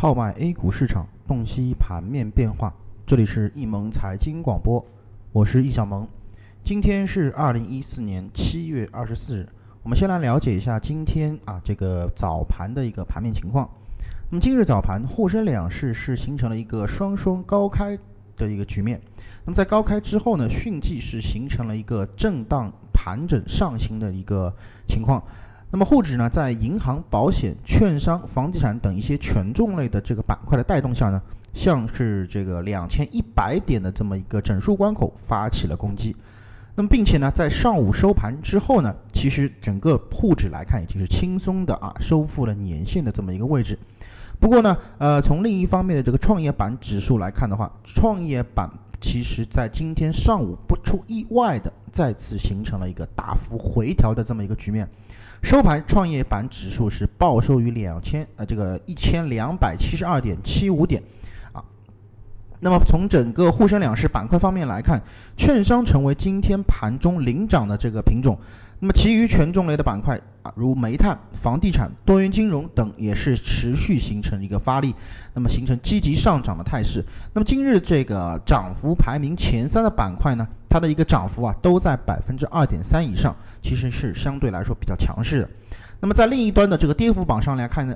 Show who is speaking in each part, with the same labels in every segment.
Speaker 1: 号脉 A 股市场，洞悉盘面变化。这里是易盟财经广播，我是易小萌。今天是二零一四年七月二十四日，我们先来了解一下今天啊这个早盘的一个盘面情况。那么今日早盘，沪深两市是形成了一个双双高开的一个局面。那么在高开之后呢，迅即是形成了一个震荡盘整上行的一个情况。那么沪指呢，在银行、保险、券商、房地产等一些权重类的这个板块的带动下呢，像是这个两千一百点的这么一个整数关口发起了攻击。那么并且呢，在上午收盘之后呢，其实整个沪指来看已经是轻松的啊收复了年线的这么一个位置。不过呢，呃，从另一方面的这个创业板指数来看的话，创业板其实在今天上午不出意外的再次形成了一个大幅回调的这么一个局面。收盘，创业板指数是报收于两千呃这个一千两百七十二点七五点，啊，那么从整个沪深两市板块方面来看，券商成为今天盘中领涨的这个品种。那么，其余权重类的板块啊，如煤炭、房地产、多元金融等，也是持续形成一个发力，那么形成积极上涨的态势。那么，今日这个涨幅排名前三的板块呢，它的一个涨幅啊，都在百分之二点三以上，其实是相对来说比较强势的。那么，在另一端的这个跌幅榜上来看呢，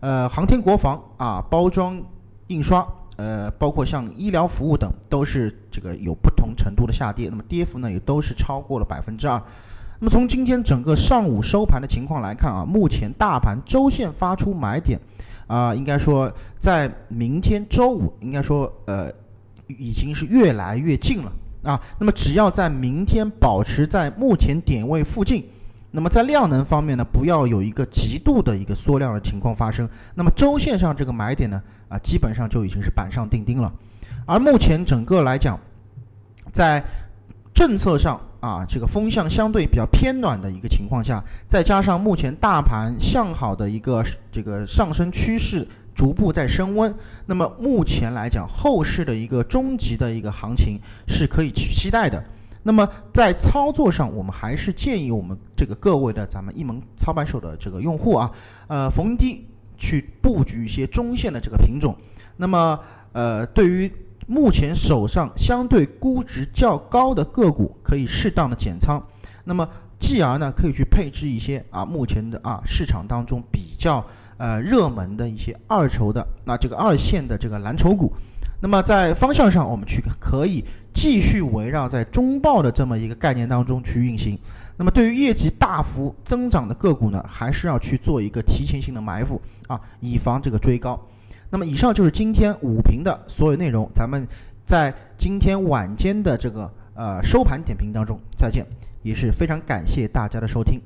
Speaker 1: 呃，航天国防啊，包装印刷，呃，包括像医疗服务等，都是这个有不同程度的下跌。那么，跌幅呢，也都是超过了百分之二。那么从今天整个上午收盘的情况来看啊，目前大盘周线发出买点，啊，应该说在明天周五，应该说呃，已经是越来越近了啊。那么只要在明天保持在目前点位附近，那么在量能方面呢，不要有一个极度的一个缩量的情况发生，那么周线上这个买点呢，啊，基本上就已经是板上钉钉了。而目前整个来讲，在政策上。啊，这个风向相对比较偏暖的一个情况下，再加上目前大盘向好的一个这个上升趋势逐步在升温，那么目前来讲，后市的一个终极的一个行情是可以去期待的。那么在操作上，我们还是建议我们这个各位的咱们一门操盘手的这个用户啊，呃，逢低去布局一些中线的这个品种。那么，呃，对于目前手上相对估值较高的个股，可以适当的减仓，那么继而呢，可以去配置一些啊，目前的啊市场当中比较呃热门的一些二筹的那这个二线的这个蓝筹股，那么在方向上，我们去可以继续围绕在中报的这么一个概念当中去运行，那么对于业绩大幅增长的个股呢，还是要去做一个提前性的埋伏啊，以防这个追高。那么以上就是今天午评的所有内容，咱们在今天晚间的这个呃收盘点评当中再见，也是非常感谢大家的收听。